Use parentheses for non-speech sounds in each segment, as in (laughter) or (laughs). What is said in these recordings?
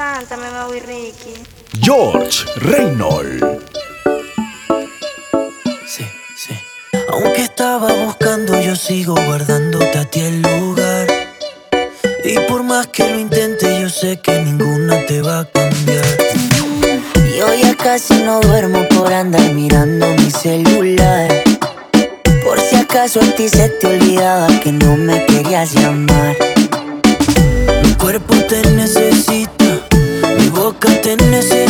canta, me voy Ricky. George Reynolds. Sí, sí. Aunque estaba buscando, yo sigo guardándote a ti el lugar. Y por más que lo intente, yo sé que ninguna te va a cambiar. Yo ya casi no duermo por andar mirando mi celular. Por si acaso a ti se te olvidaba que no me querías llamar. Mi cuerpo te necesita nunca te necesito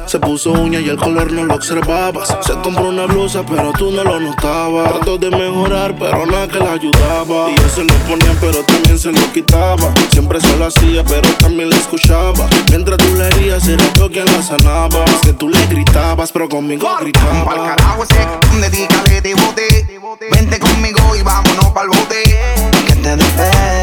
Se puso uña y el color no lo observabas. Se compró una blusa, pero tú no lo notabas. Trató de mejorar, pero nada que la ayudaba. Y yo se lo ponía, pero también se lo quitaba. Siempre se lo hacía, pero también la escuchaba. Mientras tú le herías, era yo quien la sanaba. Es que tú le gritabas, pero conmigo gritaba. Carajo ese, dedícale de bote. Vente conmigo y vámonos pa'l bote. Que te dé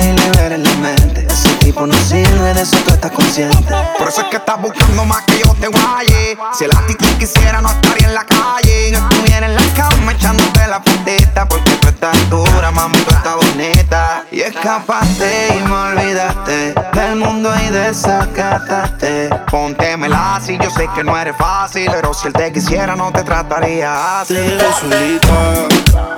y libere la mente. Ese tipo no sirve, de eso tú estás consciente. Por eso es que estás buscando más que yo te guaye. Si el actitud quisiera, no estaría en la calle. No estuviera en la cama echándote la punteta. Porque tú estás dura, mami, tú estás bonita. Y escapaste y me olvidaste del mundo y desacataste. Póntemela si yo sé que no eres fácil. Pero si él te quisiera, no te trataría así. Te.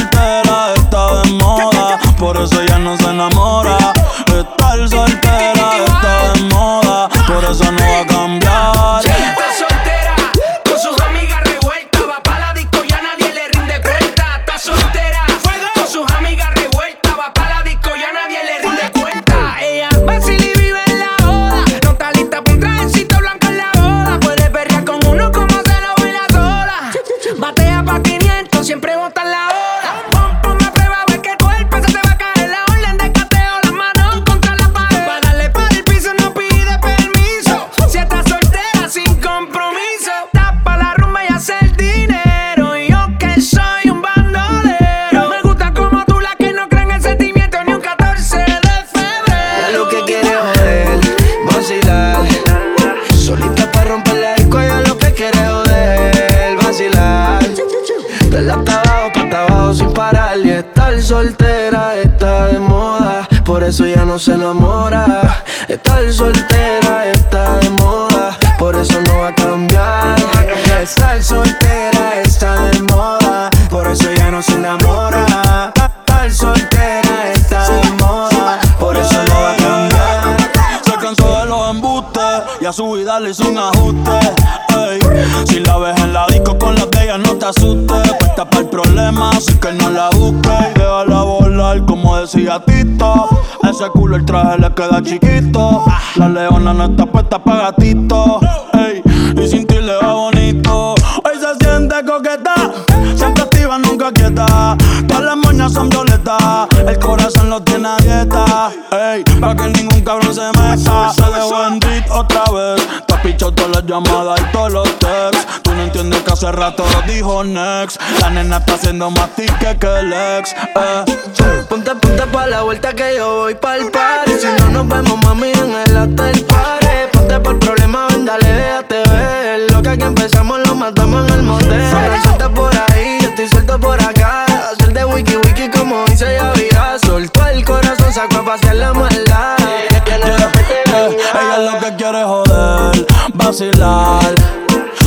eso ya no se enamora. Estar soltera está de moda, por eso no va a cambiar. Estar soltera está de moda, por eso ya no se enamora. Estar soltera está de moda, por eso no va a cambiar. Se cansó de los embustes y a su vida le hizo un ajuste. Si la ves en la disco con las de ella, no te asustes. Puesta para el problema, así que no la busques y déjala volar como decía Tito. El traje le queda chiquito. La leona no está puesta para gatito. Ey, y sin ti le va bonito. Hoy se siente coqueta. Siempre activa, nunca quieta. Todas las moñas son violetas. El corazón lo tiene a dieta. Ey, para que ningún cabrón se meta. Se dejó en otra vez. Te has pichado todas las llamadas y todos los texts. Tú no entiendes que hace rato dijo La nena está haciendo más tique que el ex. Eh. Ponte, ponte pa' la vuelta que yo voy pa'l party. Si no nos vemos, mami, en el hotel party. Ponte por problema, ven, dale, déjate ver. Lo que aquí empezamos lo matamos en el motel. Suelta por ahí, yo estoy suelto por acá. Hacer de wiki wiki como dice Yavira. Soltó el corazón, sacó a pasear la maldad. Ella lo que quiere joder, vacilar.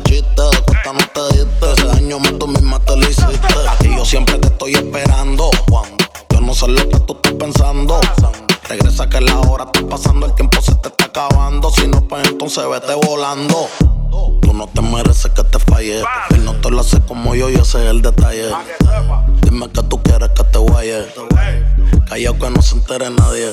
De cuesta no te diste. Ese daño más tú misma te lo hiciste. Y yo siempre te estoy esperando. Cuando yo no sé lo que tú estás pensando. Regresa que la hora está pasando, el tiempo se te está acabando. Si no, pues entonces vete volando. Tú no te mereces que te falle. Él no te lo hace como yo y ese es el detalle. Dime que tú quieres que te guaye. Callao que no se entere nadie.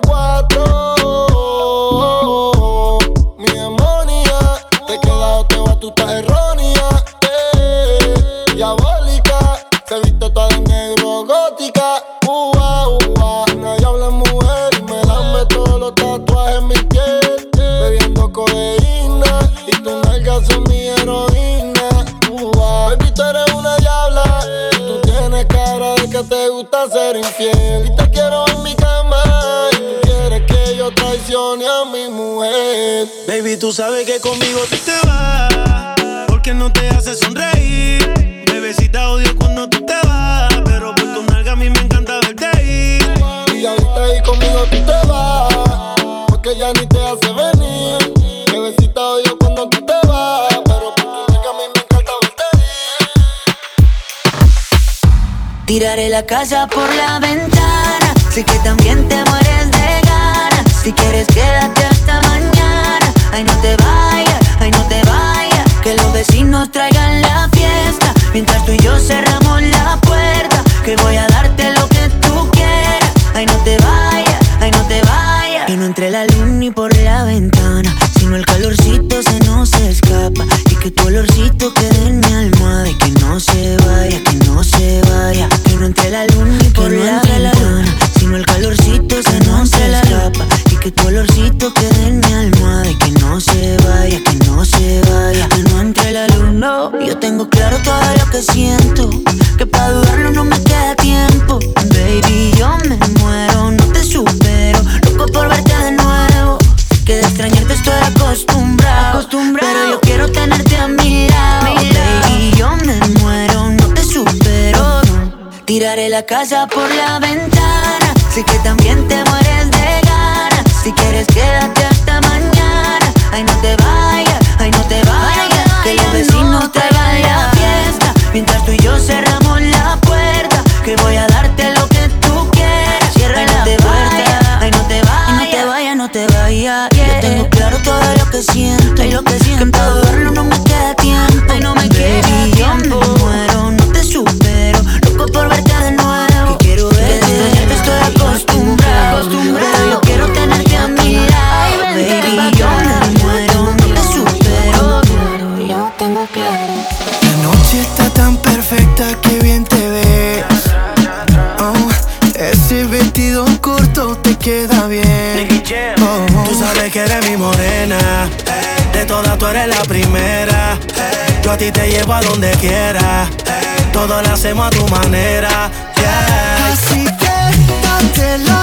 tú sabes que conmigo tú te vas, porque no te hace sonreír. Bebecita odio cuando tú te vas, pero por tu nalga a mí me encanta verte ir. Y ahorita ahí conmigo tú te vas, porque ya ni te hace venir. Bebecita odio cuando tú te vas, pero por tu nalga a mí me encanta verte Tiraré la casa por la ventana. Sé que también te mueres de ganas. Si quieres, quédate te vayas, ay, no te vayas. Que los vecinos traigan la fiesta. Mientras tú y yo cerramos la puerta. Que voy a casa por la ventana. Sí que también te mueres de ganas. Si quieres, quédate hasta mañana. Ay, no te vayas, ay, no te vayas. Que los vecinos no traigan la fiesta. Mientras tú y yo cerramos la puerta, que voy a darte lo que tú quieras. Cierra la puerta, vaya, ay, no te vayas. No te vayas, no te vayas. Yeah. Yo tengo claro todo lo que siento, y lo que siento. Que ti te llevo a donde quiera. Hey. Todo lo hacemos a tu manera. Así que date la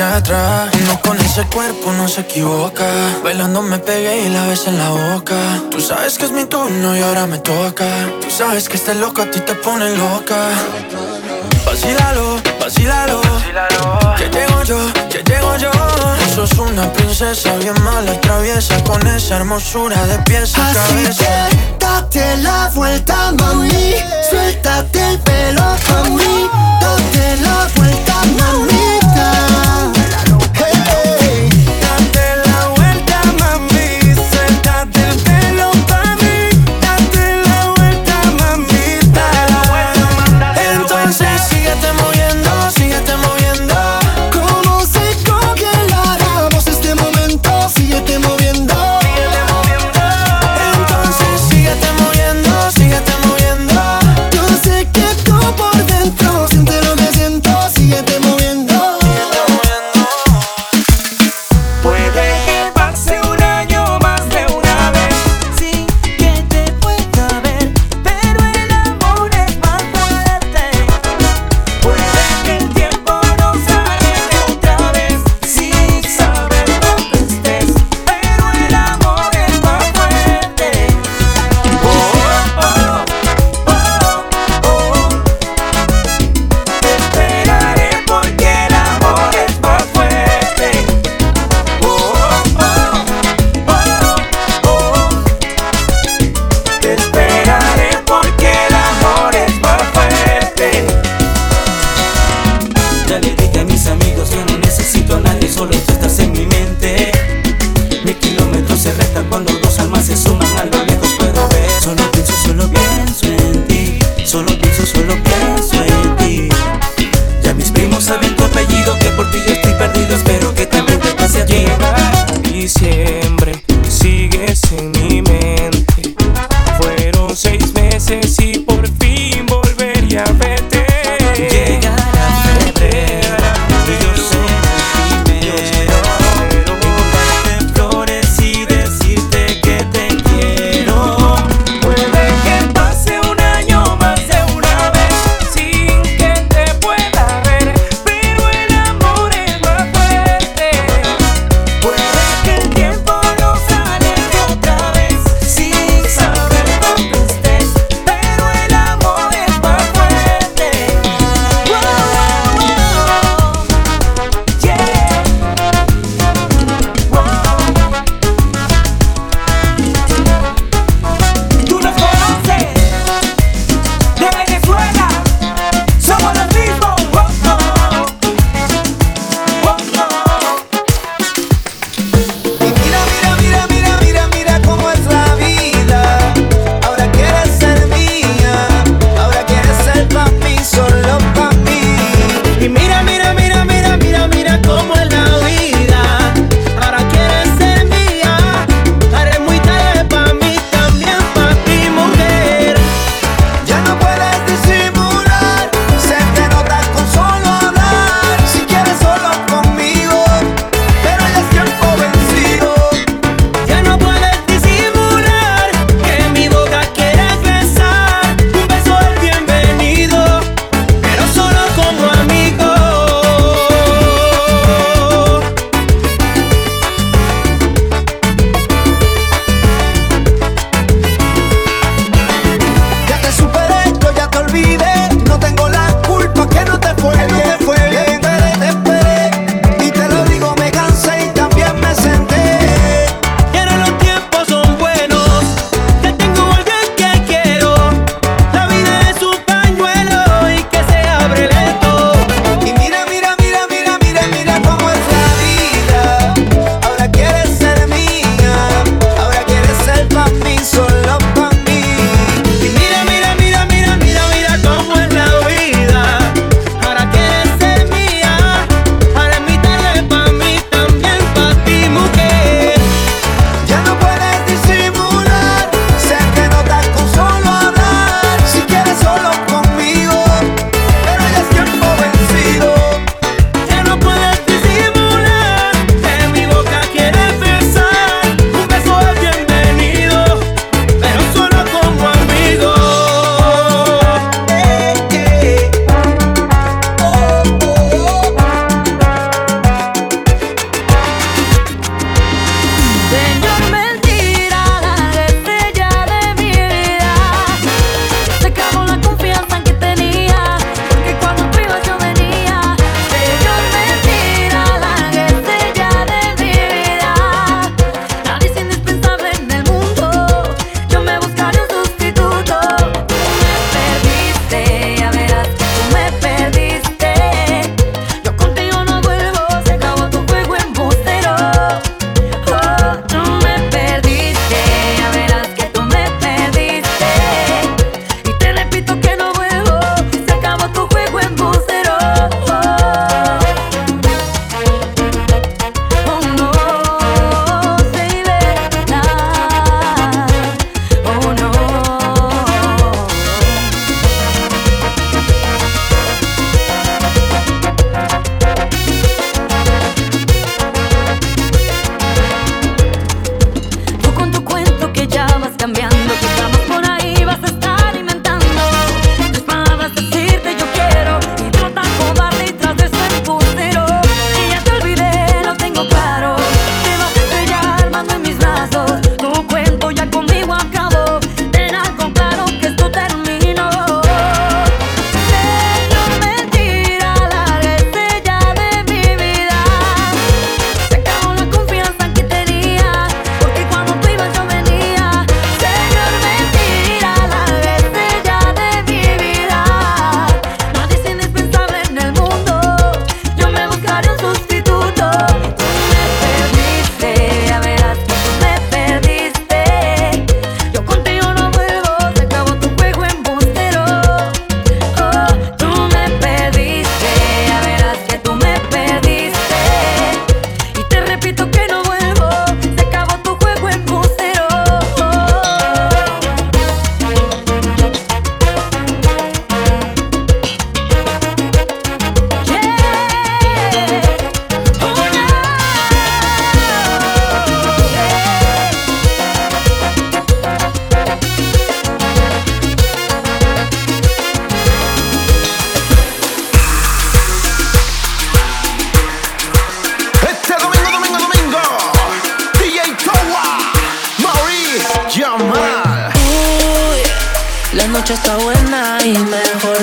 allá. No con ese cuerpo no se equivoca. Bailando me pegué y la ves en la boca. Tú sabes que es mi turno y ahora me toca. Tú sabes que este loco a ti te pone loca. Vacílalo, vacílalo. Que llego yo, que llego yo. Tú sos una princesa bien mala traviesa. Con esa hermosura de pies a Así cabeza. Date la vuelta, mami. Suéltate el pelo, mí Date la vuelta, mami.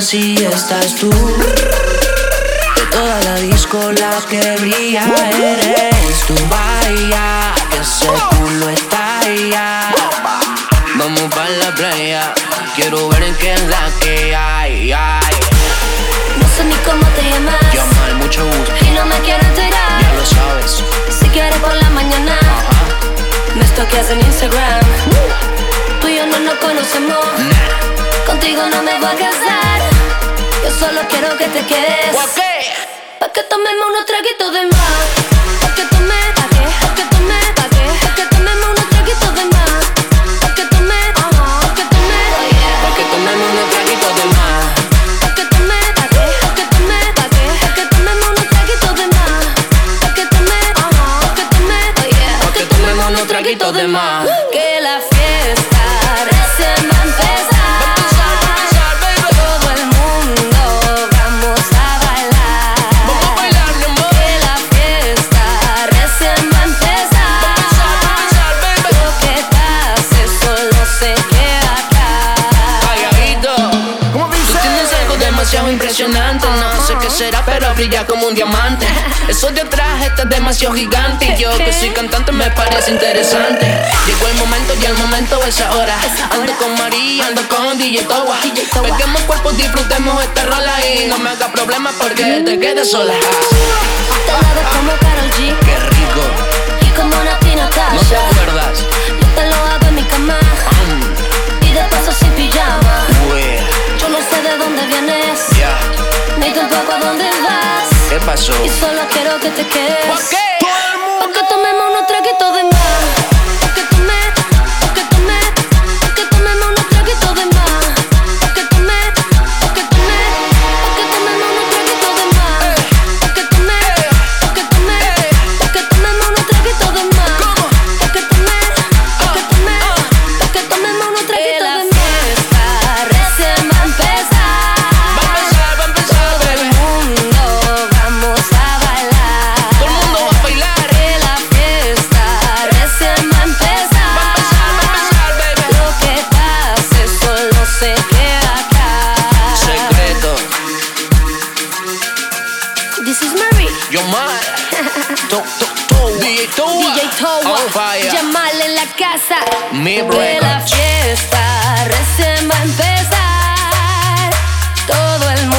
Si estás tú. De toda la disco la que brilla eres tú. Vaya, que ese culo está allá. Vamos pa' la playa, quiero ver en qué es la que hay. ay. No sé ni cómo te llamas. Llama mucho gusto, Y no me quiero enterar. ya lo sabes. Si quieres por la mañana, me stalkeas en Instagram. Tú y yo no nos conocemos. Contigo no me voy a casar. Yo solo quiero que te quedes. Pa' que tomemos unos traguitos de más. Pa' que tome, pa' que, pa' que tome, pa' que, pa' que tomemos unos traguitos de más. Pa' que tome, pa' que tome, Pa' que tomemos unos traguitos de más. pa' que tome, pa' que, pa' que tome, pa' que, pa' que tomemos unos traguitos de más. Pa' que tome, pa' que tome, Pa' que tomemos unos traguitos de más. Será, pero brilla como un diamante. (laughs) Eso de atrás está demasiado gigante. Y yo que soy cantante me parece interesante. Llegó el momento y el momento es ahora. Ando con María, ando con DJ Towa. Peguemos cuerpos, disfrutemos esta rola y no me haga problema porque te quedes sola. Te la ves como Karol G Qué rico, y como Nati no te Natasha. acuerdas. Yo te lo hago en mi cama y de paso sin pijama. Yo no sé de dónde vienes, ya, ni tampoco a dónde vas. ¿qué pasó? Y solo quiero que te quedes. ¿Por qué? Pa' que tomemos unos traguitos de más. This is Marie, yo mal. To, to, to. DJ Towa. DJ Towa, fire. Jamal en la casa. Mi Que la fiesta recién va a empezar. Todo el mundo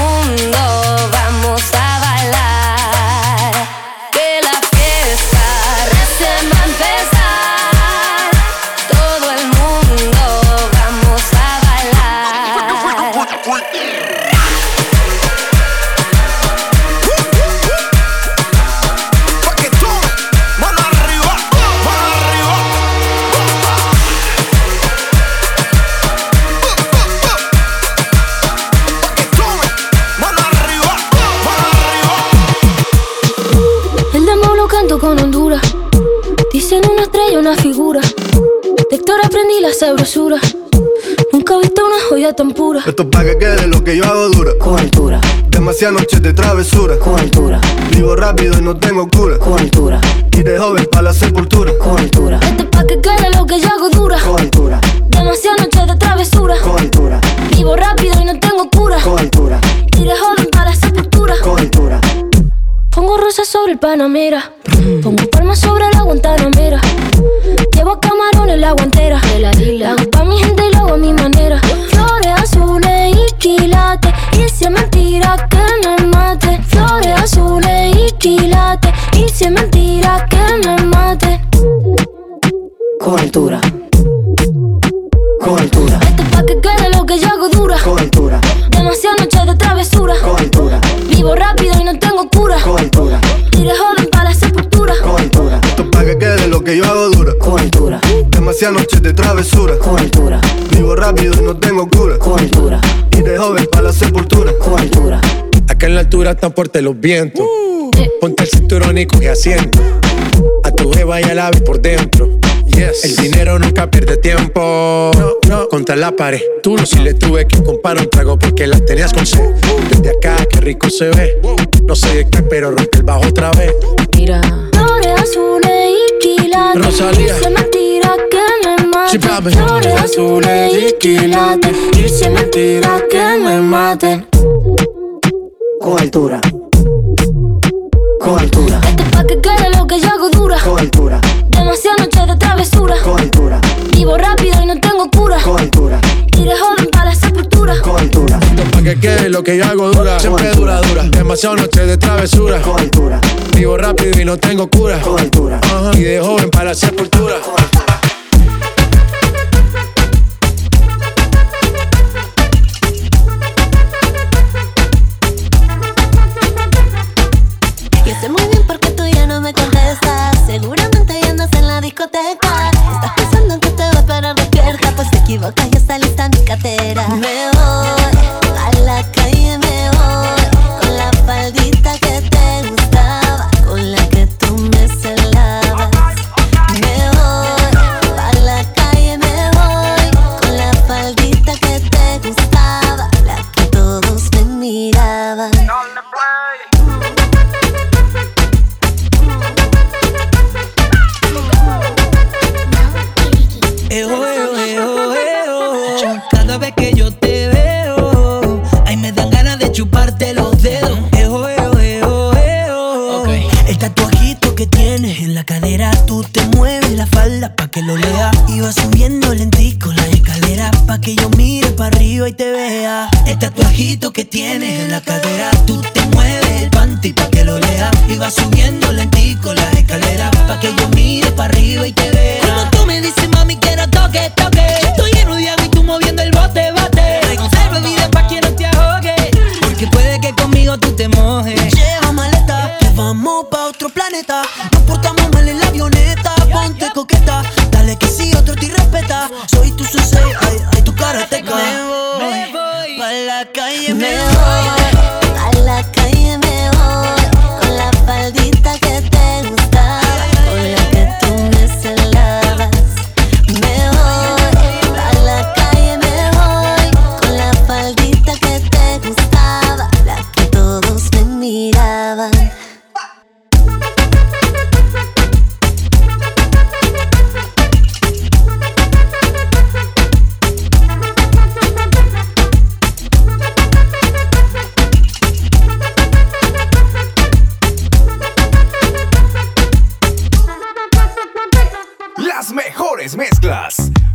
tan pura. Esto es pa' que quede lo que yo hago dura. Con altura, Demasiadas noches de travesura. con altura, Vivo rápido y no tengo cura. con altura, Y de joven pa' la sepultura. con altura, Esto es pa' que quede lo que yo hago dura. con altura, Demasiadas noches de travesura. con altura, Vivo rápido y no tengo cura. con altura, Y de joven para la sepultura. con altura. Pongo rosas sobre el Panamera. Pongo palmas sobre la Guantanamera. Llevo camarones en la guantera. Hago pa' mi gente y lo hago a mi manera. Y si es mentira que me mate. Flores azules y quilates. Y si es mentira que me mate. Con altura, con altura, Esto es pa' que quede lo que yo hago dura. con altura, Demasiadas noches de travesura. con altura, Vivo rápido y no tengo cura. con altura, de joven para la sepultura. con altura, Esto es pa' que quede lo que yo hago dura. Demasiadas noches de travesura. con altura, Vivo rápido y no tengo cura. con altura, Y de joven pa' la sepultura. con altura. Acá en la altura están fuertes los vientos. Ponte el cinturón y coge asiento. A tu jeva y al ave por dentro. Yes. El dinero nunca pierde tiempo. No, no. Contra la pared. Tú no si le tuve que comprar un trago porque las tenías con sed. Desde acá, qué rico se ve. No sé de qué, pero rompe el bajo otra vez. Flores azules y quilates. Rosalía que me mate. Sí, Flores azules y quilates. Y si es mentira que me maten. Con altura. Con altura. Este pa' que quede lo que yo hago dura. Con altura. Demasiadas noches de travesura. Con altura. Vivo rápido y no tengo cura. Con altura. Iré joven para la sepultura. Con altura. Esto pa' que quede lo que yo hago dura. Siempre dura, dura. Demasiadas noche de travesura. Con altura. Vivo rápido y no tengo cura. Con altura. Uh. Y de joven para la sepultura.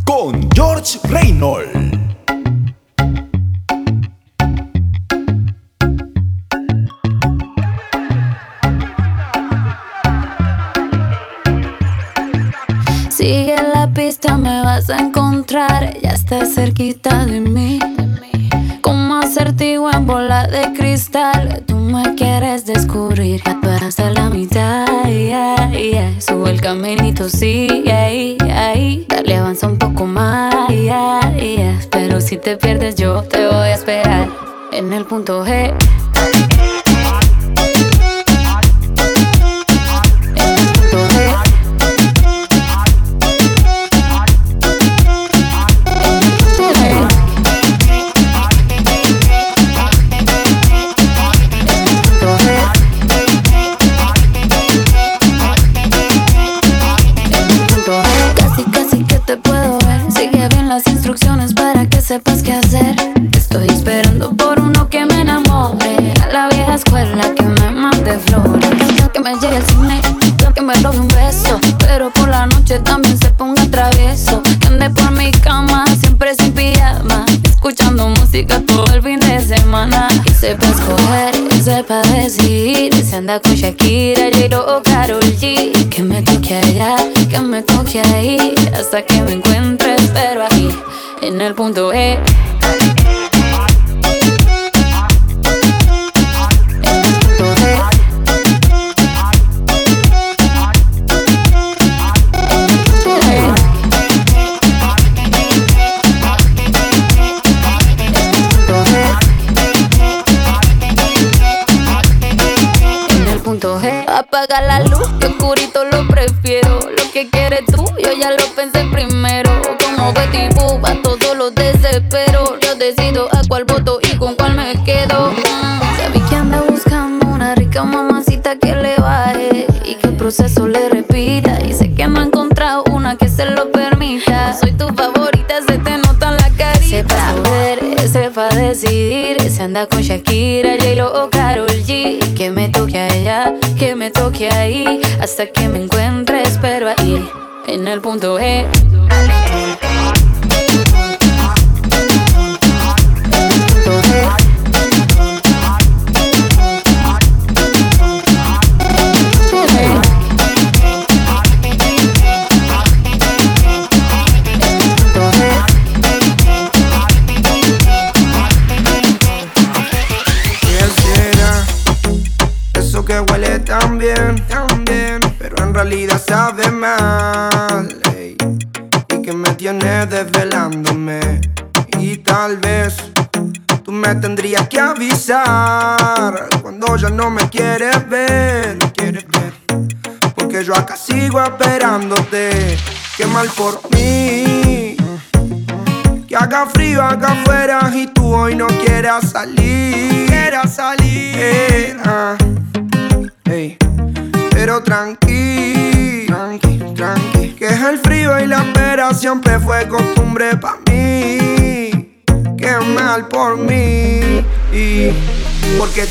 Con George Reynolds. Sigue la pista, me vas a encontrar. Ya estás cerquita de mí. Como acertijo en bola de cristal, tú me quieres descubrir. Ya hasta la mitad, yeah, yeah. sube el caminito, sí, avanza un poco más. Yeah. Pero si te pierdes, yo te voy a esperar en el punto G. anda con Shakira, J-Lo o Karol G. Que me toque allá, que me toque ahí, hasta que me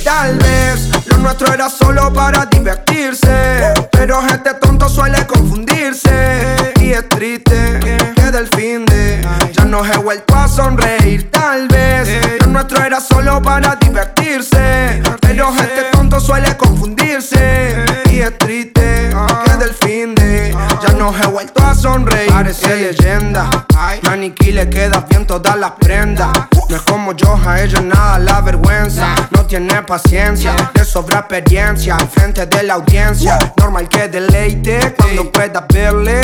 Tal vez lo nuestro era solo para divertir. paciencia sobra experiencia enfrente de la audiencia. Normal que deleite cuando puedas verle.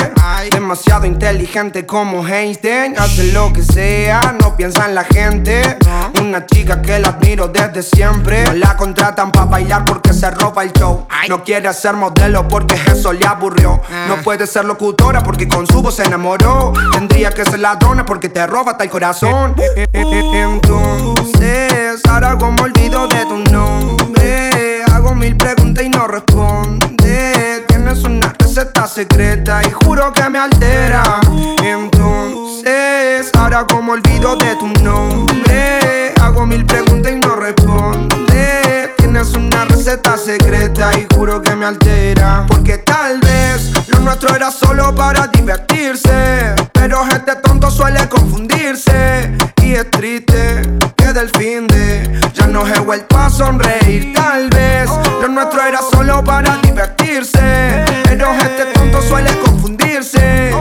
Demasiado inteligente como Einstein. Hace lo que sea, no piensa en la gente. Una chica que la admiro desde siempre. No la contratan para bailar porque se roba el show. No quiere ser modelo porque eso le aburrió. No puede ser locutora porque con su voz se enamoró. Tendría que ser ladrona porque te roba hasta el corazón. Entonces, ahora como olvido de tu nombre. Hago mil preguntas y no responde. Tienes una receta secreta y juro que me altera. Entonces, ahora como olvido de tu nombre. Hago mil preguntas y no responde. Tienes una receta secreta y juro que me altera. Porque tal vez lo nuestro era solo para divertirse. Pero gente tonto suele confundirse. Y es triste que del fin de no he vuelto a sonreír, tal vez. Lo nuestro era solo para divertirse. Pero este tonto suele confundirse.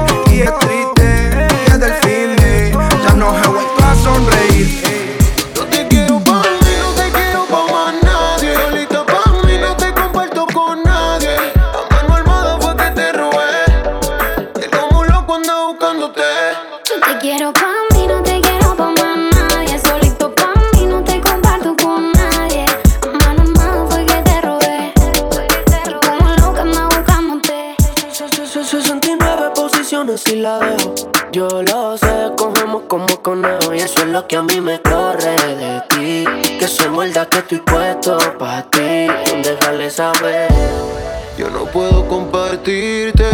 Yo no puedo compartirte,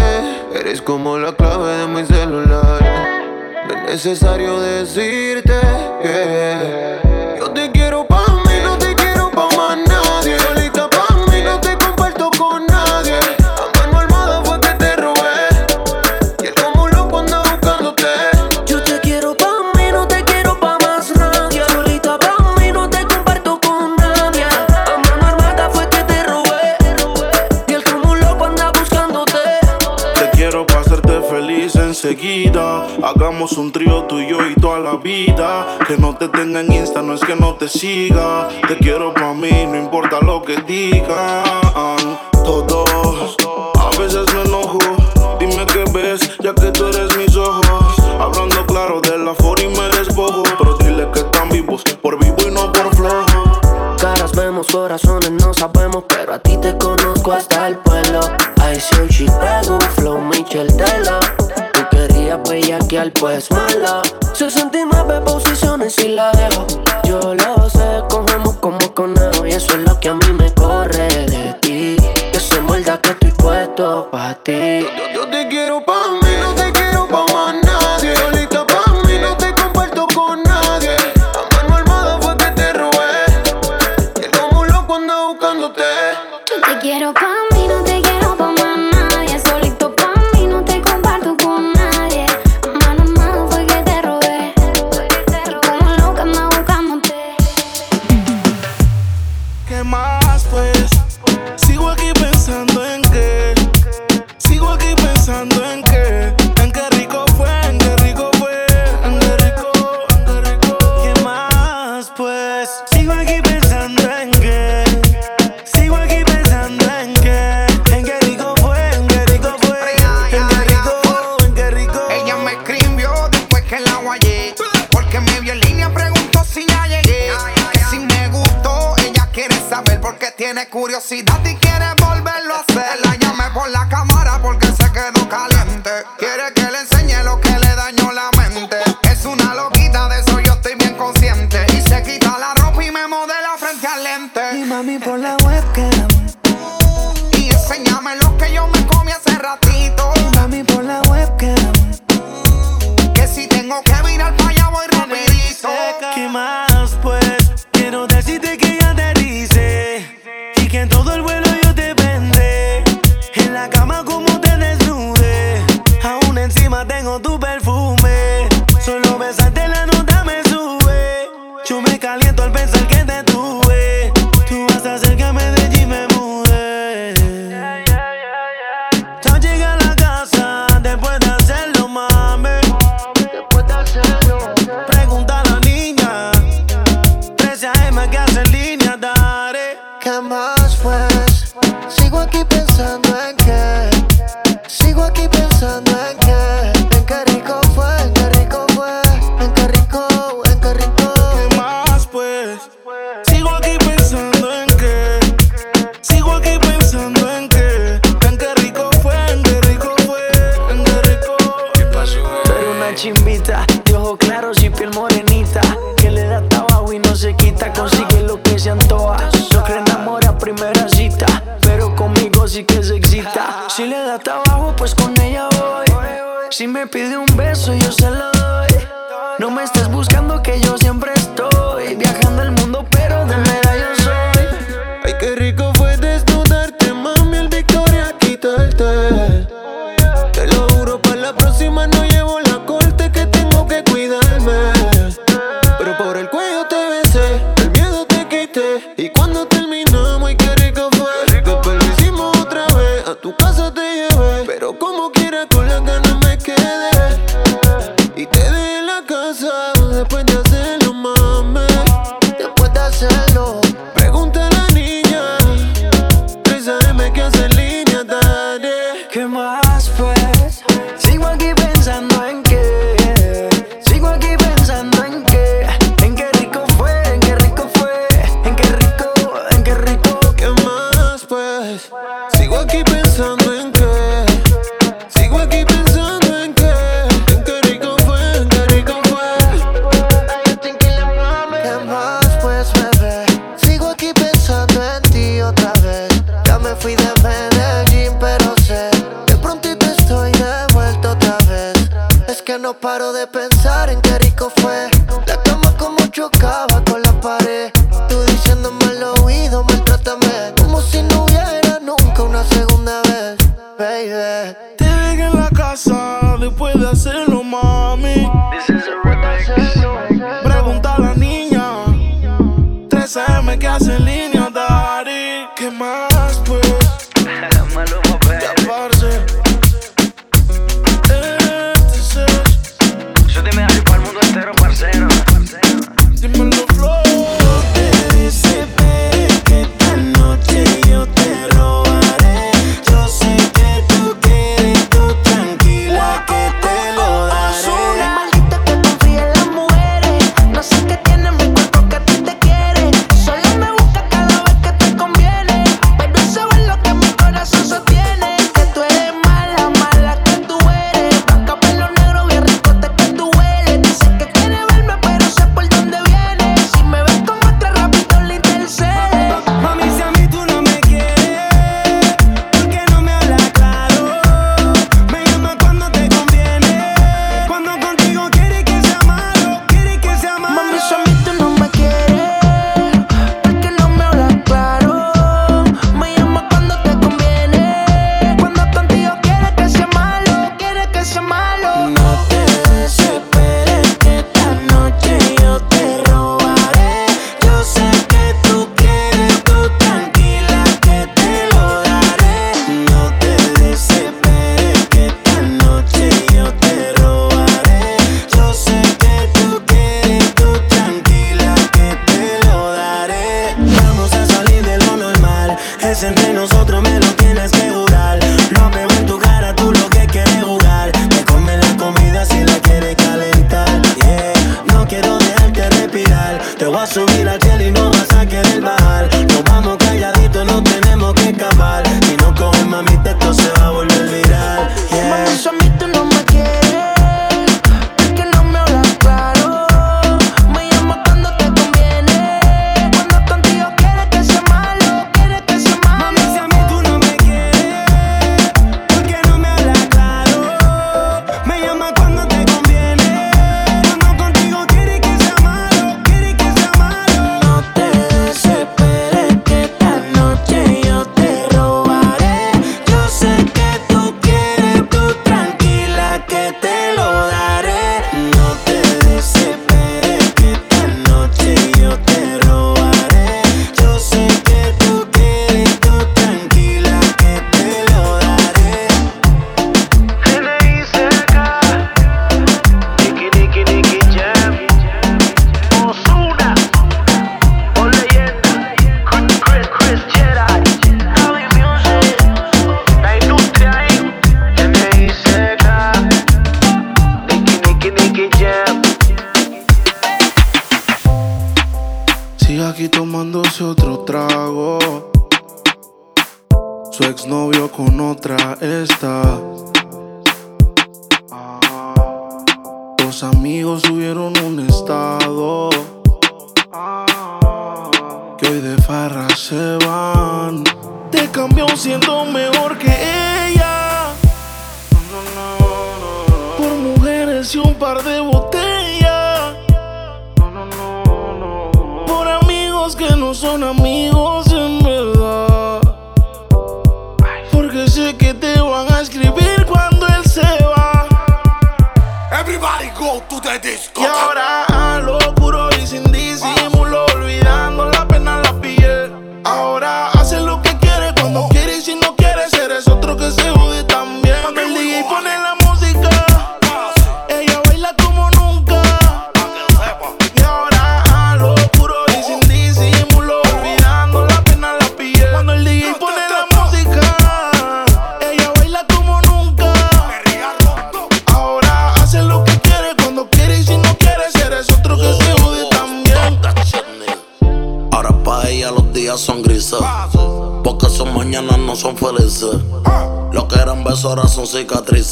eres como la clave de mi celular. No es necesario decirte que te tenga en Insta no es que no te siga. Te quiero pa' mí, no importa lo que digan.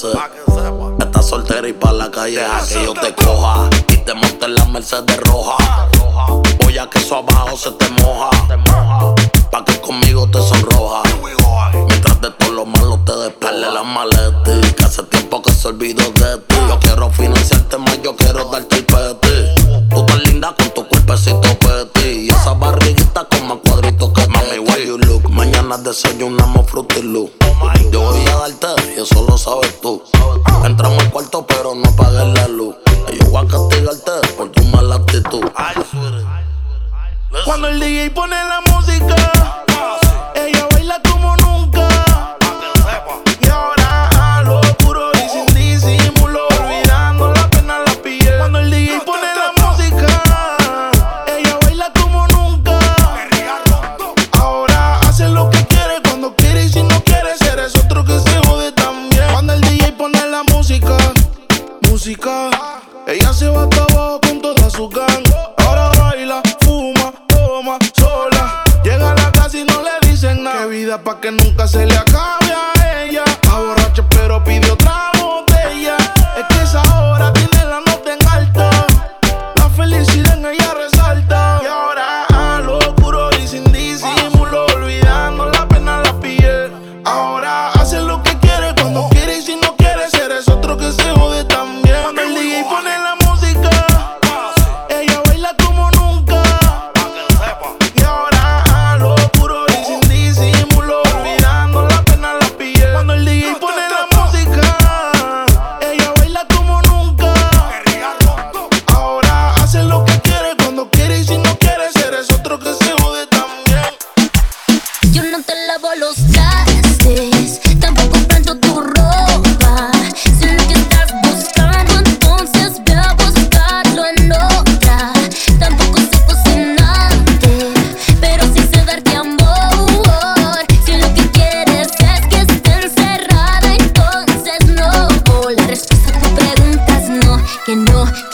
Cicatrices. Estás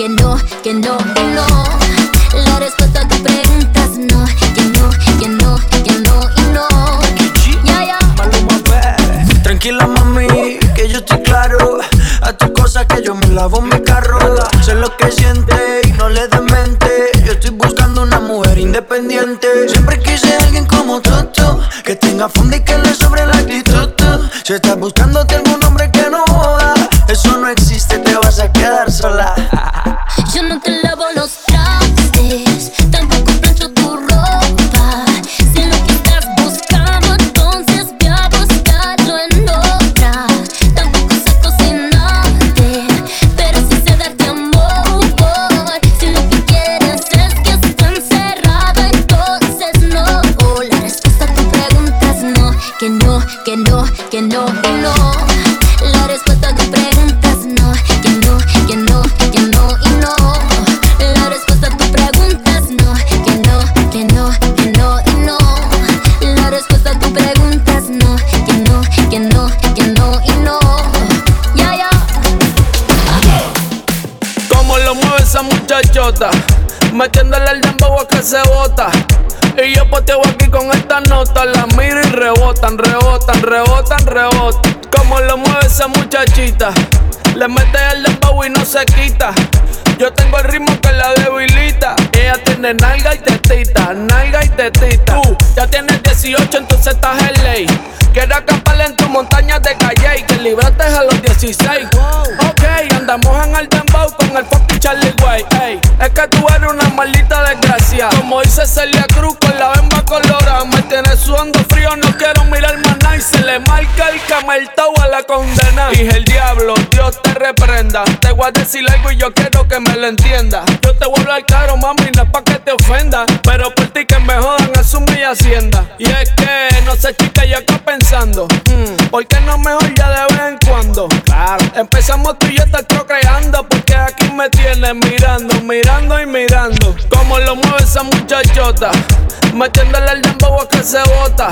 no, que no, que no. La respuesta a tus preguntas no, que no, que no, que no y no. Ya, ya. Tranquila, mami, que yo estoy claro. A tus cosas que yo me lavo mi carro. Sé lo que siente y no le demente. Yo estoy buscando una mujer independiente. Siempre quise a alguien como Toto, que tenga fondo y que le sobre la actitud. Se está buscando muchachita, le mete el dembow y no se quita. Yo tengo el ritmo que la debilita. Ella tiene nalga y tetita, nalga y tetita. Tú ya tienes 18, entonces estás en ley. Quiero acampar en tu montaña de calle y que libraste a los 16. Ok, andamos en el dembow con el fucking Charlie Way. Ey, es que tú eres una maldita desgracia. Como dice Celia Cruz con la bemba colorada. Me tienes sudando frío, no quiero mirar más nada. Y se le marca el cameltao a la condena. Dije el diablo, Dios te reprenda. Te voy a decir algo y yo quiero que me lo entienda. Yo te voy a hablar claro, mami, no es pa' que te ofenda. Pero por ti que me jodan, asume y hacienda. Y es que, no sé, chica, yo acá pensando. hmm, ¿Por qué no mejor ya de vez en cuando? Claro. Empezamos tú y yo te creando. Porque aquí me tienes mirando, mirando y mirando. Como lo mueve esa muchachota. Metiéndole el dembow a que se bota.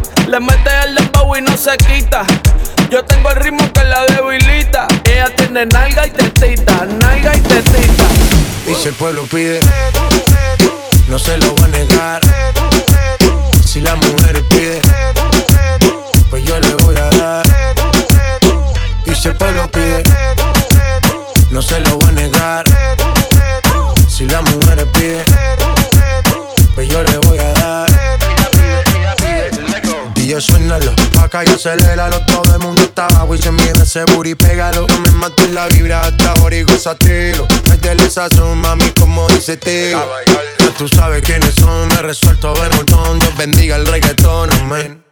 Le mete el dembow y no se quita. Yo tengo el ritmo que la debilita. Ella tiene nalga y tetita, nalga y tetita. Y si el pueblo pide, no se lo va a negar. Si la mujer pide, pues yo le voy a dar. Y si el pueblo pide, no se lo va a negar. Si la mujer pide, pues yo le voy a dar. Suénalo, acá y aceléralo Todo el mundo está abajo y se mide ese booty, pégalo. No me mates la vibra hasta ahora y gozatelo Métele sazón, mami, como dice Teo. Ya tú sabes quiénes son, me resuelto ver montón. Dios bendiga el reggaetón, amén.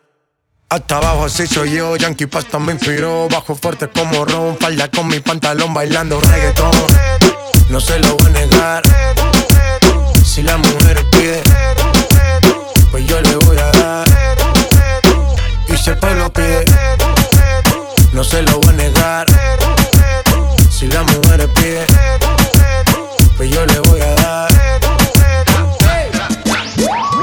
Hasta abajo así soy yo, Yankee Pasta me inspiró Bajo fuerte como Ron, falda con mi pantalón bailando reggaetón. No se lo voy a negar. Si la mujer pide Pues yo le voy a dar y si el pueblo pide, no se lo voy a negar. Si la mujer pide, pues yo le voy a dar.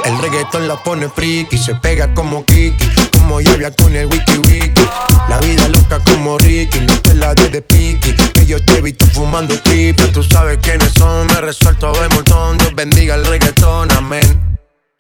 El reggaetón la pone friki, se pega como Kiki, como lluvia con el wiki wiki. La vida loca como Ricky, no te la de de piqui. Que yo te he visto fumando triple, tú sabes quiénes son. Me resuelto ver montón, Dios bendiga el reggaetón, amén.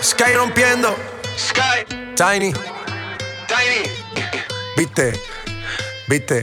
Sky rompiendo. Sky. Tiny. Tiny. Viste. Viste.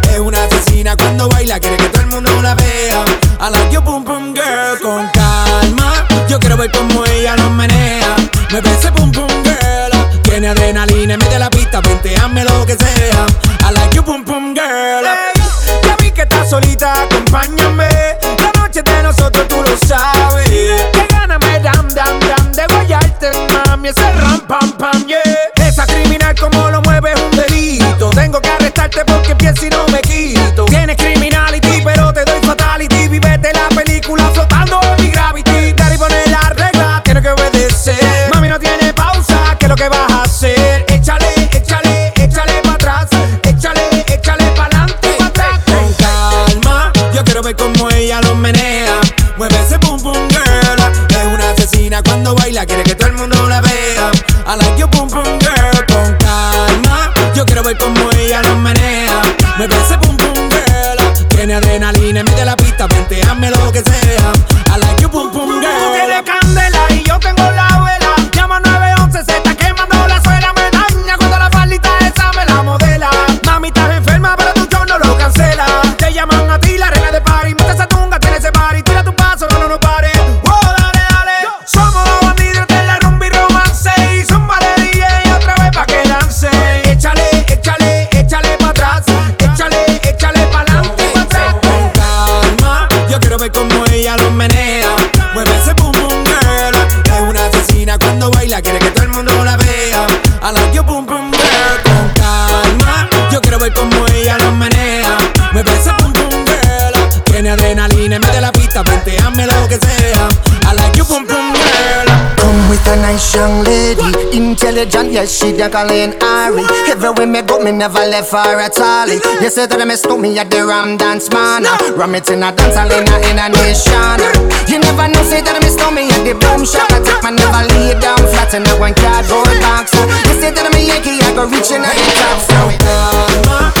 Una asesina cuando baila, quiere que todo el mundo la vea. I like your boom boom girl. Con calma, yo quiero ver cómo ella lo menea. Mueve ese boom boom girl. Tiene adrenalina, mete la pista, hazme lo que sea. I like you boom boom girl. ya vi que estás solita, acompáñame. La noche de nosotros, tú lo sabes. Que gana me dam dam dam de guayarte, mami. Ese ram pam pam, yeah. Cómo ella lo menea. Mueve ese boom boom girl. Es una asesina cuando baila, quiere que todo el mundo la vea. I like you boom boom girl. Con calma, yo quiero ver cómo ella lo menea. Mueve ese boom boom girl. Tiene adrenalina, mete la pista, hazme lo que sea. Mueve ese boom boom girl. Tiene adrenalina, mete la pista, hazme lo que sea. I like you boom boom girl. Come with a nice young lady, intelligent, yes, she the Colleen Ari. Everywhere me go, me never left her at all. You say that me stole me at the Ram Dance Man. Ram it in a dance hall in a, in a nation. You never know, say that me stole me at the boom shop. I take my never lay down flat in a one cardboard box. You say that me Yankee, I go reaching at the top. So calma, yo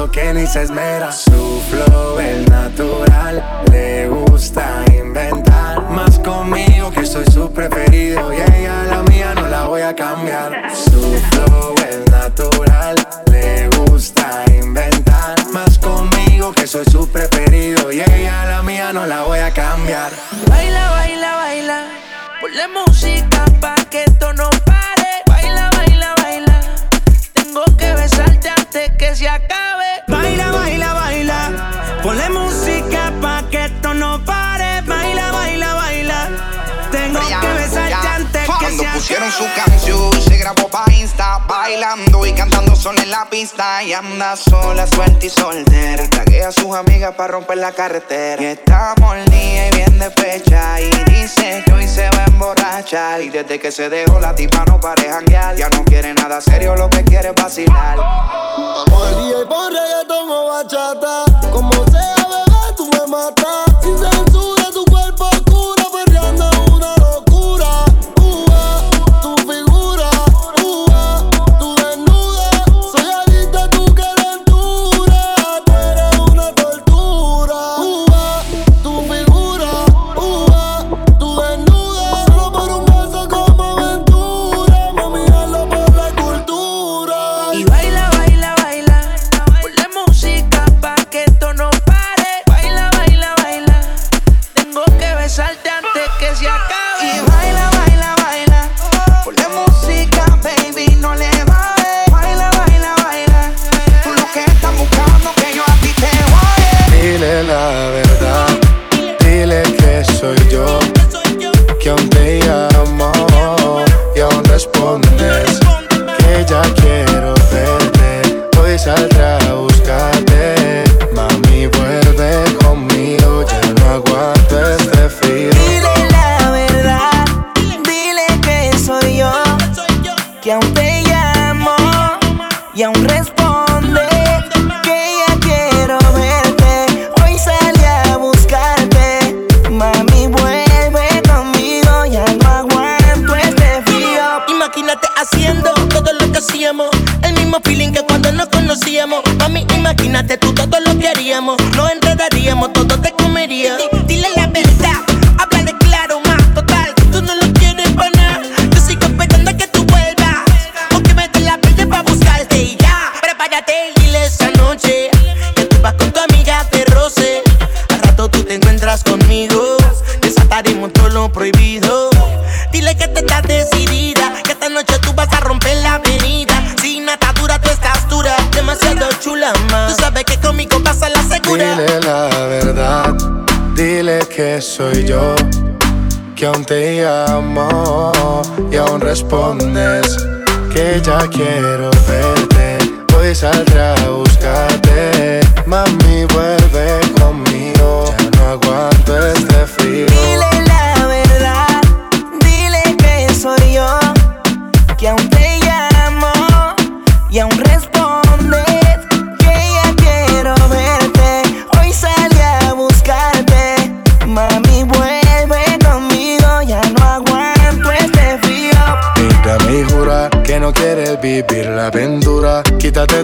eso que ni se esmera. Su flow es natural, le gusta inventar. Más conmigo que soy su preferido y ella la mía no la voy a cambiar. Su flow es natural, le gusta inventar. Más conmigo que soy su preferido y ella la mía no la voy a cambiar. Baila, baila, baila, ponle música bailando y cantando sola en la pista. Y anda sola, suelta y soltera. Tragué a sus amigas para romper la carretera. Y está mordida y bien de fecha. Y dice que hoy se va a emborrachar. Y desde que se dejó la tipa no pareja janguear. Ya no quiere nada serio, lo que quiere es vacilar. Vamos al y por reggaetón o bachata. Como sea, bebé, tú me matas. Sin censura, tu cuerpo nos enredaríamos, todo te comería. que aún te amo y aún respondes que ya quiero verte. Hoy saldrá a buscarte, mami vuelve conmigo, ya no aguanto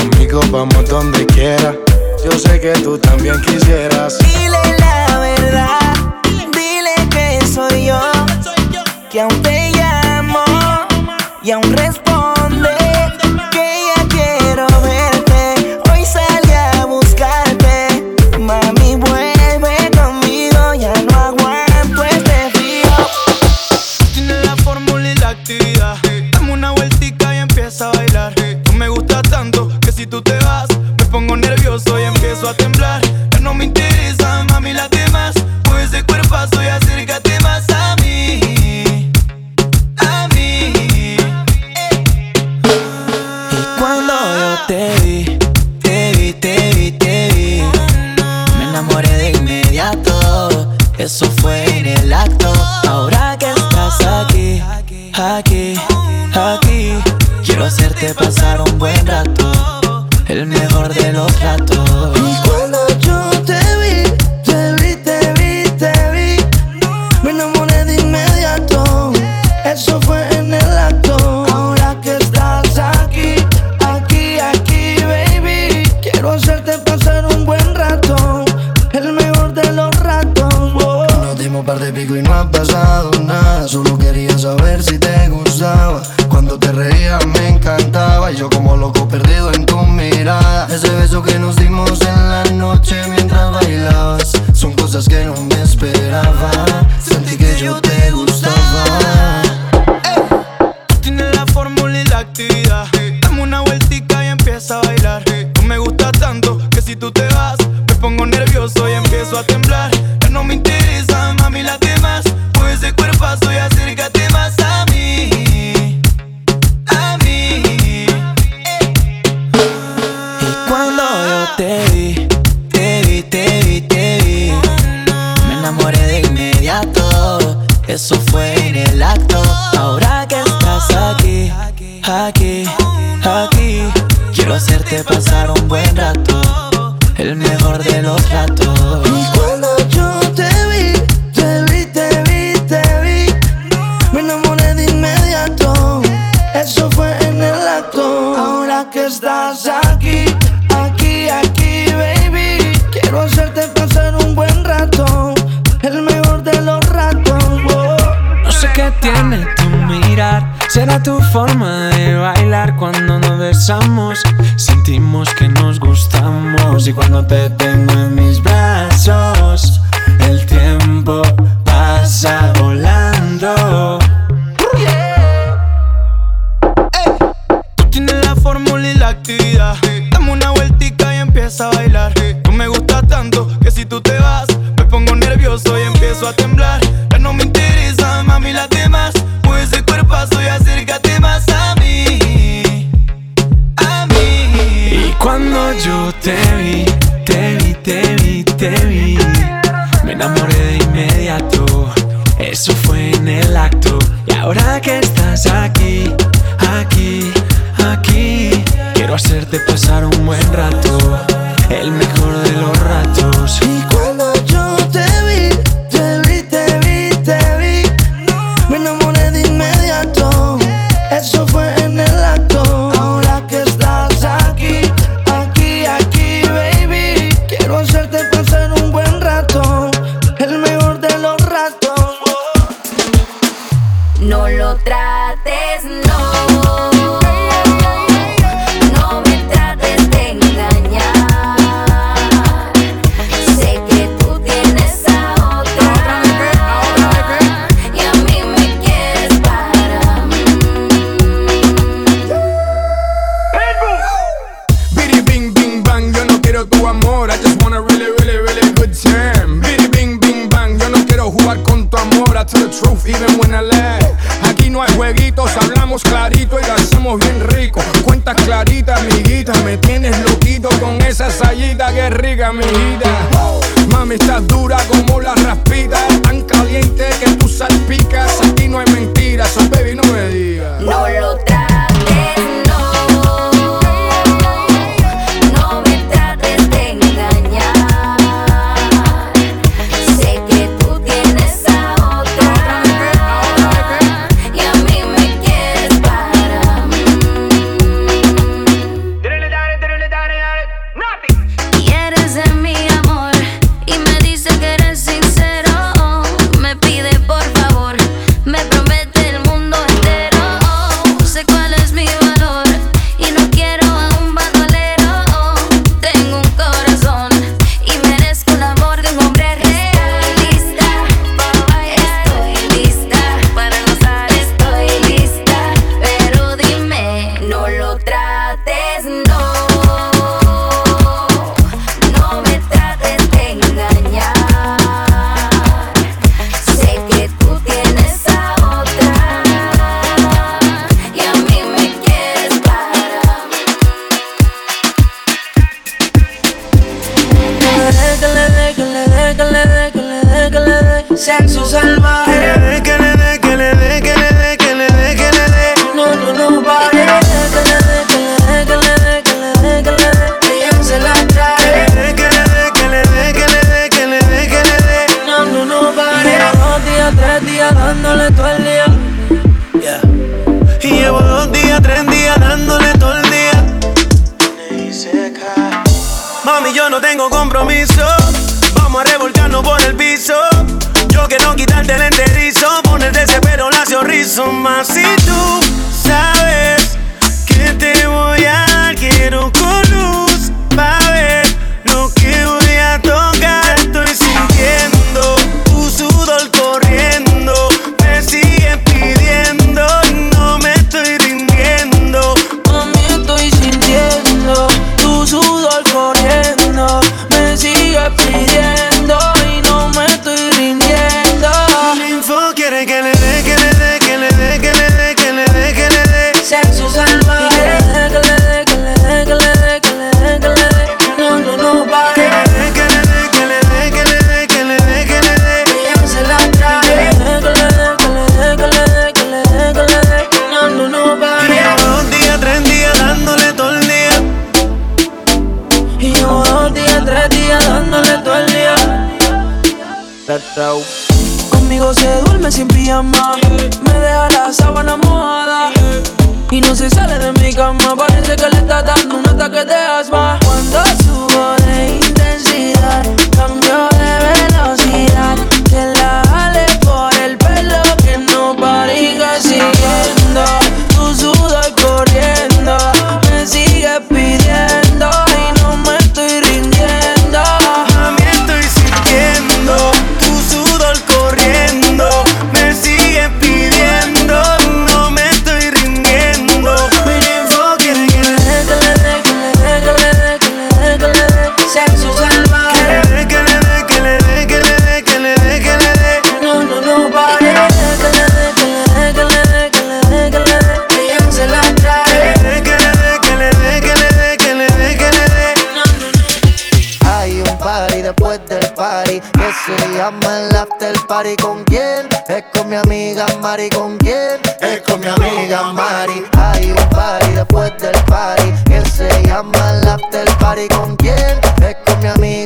conmigo, vamos donde quiera. Yo sé que tú también quisieras. Dile la verdad, dile que soy yo, que aún te llamo y aún respeto. I aquí, aquí, aquí. Quiero hacerte pasar un buen rato, el mejor de los ratos.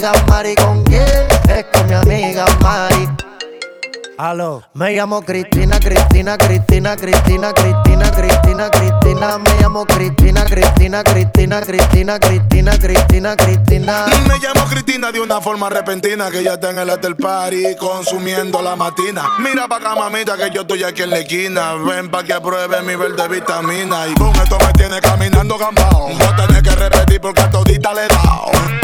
Amiga Mari. ¿Con quién? Es con mi amiga Mari. Aló. Me llamo Cristina, Cristina, Cristina, Cristina, Cristina, Cristina, Cristina. Me llamo Cristina, Cristina, Cristina, Cristina, Cristina, Cristina, Cristina. Me llamo Cristina de una forma repentina que ya está en el hotel party consumiendo la matina. Mira pa' acá, mamita, que yo estoy aquí en la esquina. Ven pa' que pruebe mi verde vitamina. Y con esto me tiene caminando gambao. No tenés que repetir porque a todita le he dado.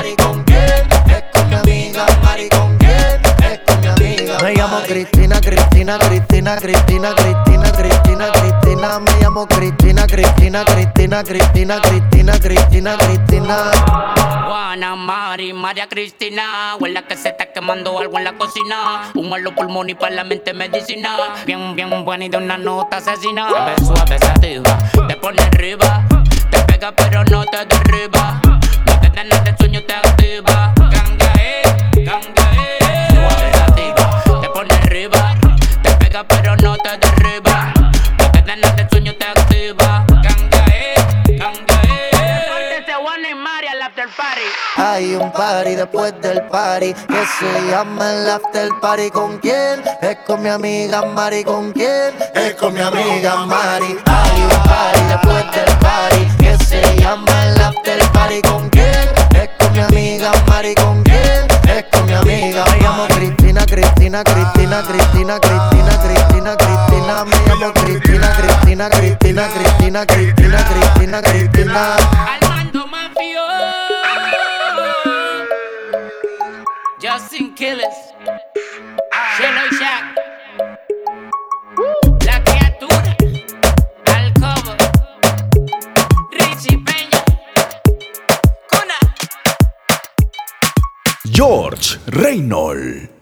party. ¿Con quién? Es con mi amiga Mari. ¿Con quién? Es con mi amiga Me llamo Cristina, Cristina, Cristina, Cristina, Cristina, Cristina, Cristina. Me llamo Cristina, Cristina, Cristina, Cristina, Cristina, Cristina, Cristina. Juana, Mari, María Cristina. Huele que se está quemando algo en la cocina. Humo en los pulmones y para la mente medicina. Bien, bien buena y de una nota asesina. Suave, suave, sativa. Te pone arriba. Te pega pero no te derriba. Sueño, te activa. Ganga, eh, ganga, eh. Te pone arriba. Te pega pero no te derriba. No te da nada de sueño, te activa. Ganga, eh, ganga, eh. Ese Juana y Mari al after party. Hay un party después del party que se llama el after party. ¿Con quién? Es con mi amiga Mari. ¿Con quién? Es con mi amiga Mari. Hay un party después del party que se llama el after party. ¿Con amiga Mari. ¿Con quién? Es con mi amiga Me llamo Cristina, Cristina, Cristina, Cristina, Cristina, Cristina, Cristina. Me llamo Cristina, Cristina, Cristina, Cristina, Cristina, Cristina, Cristina. Armando Mafio. Justin Killers. Y George Reynolds.